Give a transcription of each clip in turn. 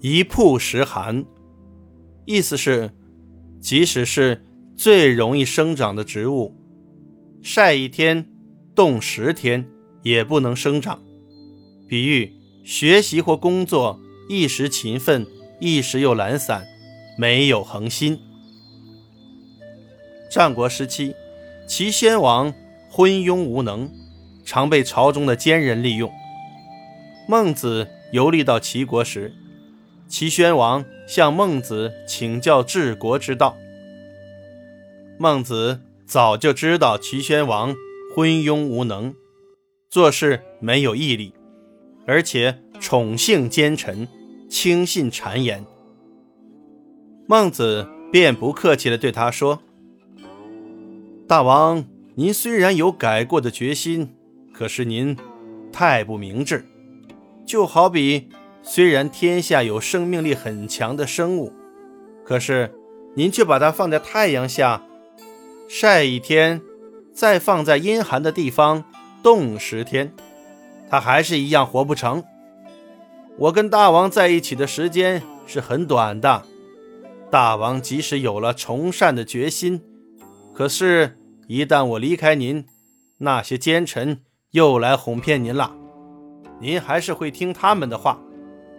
一曝十寒，意思是，即使是最容易生长的植物，晒一天、冻十天也不能生长。比喻学习或工作一时勤奋，一时又懒散，没有恒心。战国时期，齐宣王昏庸无能，常被朝中的奸人利用。孟子游历到齐国时，齐宣王向孟子请教治国之道。孟子早就知道齐宣王昏庸无能，做事没有毅力，而且宠幸奸臣，轻信谗言。孟子便不客气地对他说。大王，您虽然有改过的决心，可是您太不明智。就好比，虽然天下有生命力很强的生物，可是您却把它放在太阳下晒一天，再放在阴寒的地方冻十天，它还是一样活不成。我跟大王在一起的时间是很短的，大王即使有了从善的决心，可是。一旦我离开您，那些奸臣又来哄骗您了，您还是会听他们的话，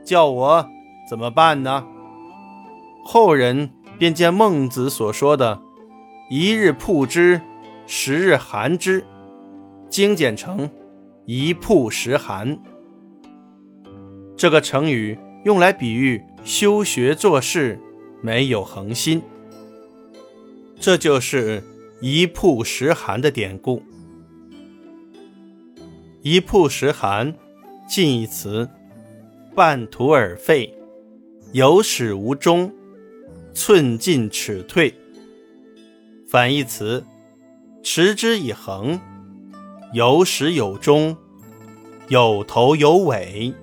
叫我怎么办呢？后人便将孟子所说的“一日曝之，十日寒之”精简成“一曝十寒”。这个成语用来比喻修学做事没有恒心，这就是。一曝十寒的典故。一曝十寒，近义词：半途而废，有始无终，寸进尺退。反义词：持之以恒，有始有终，有头有尾。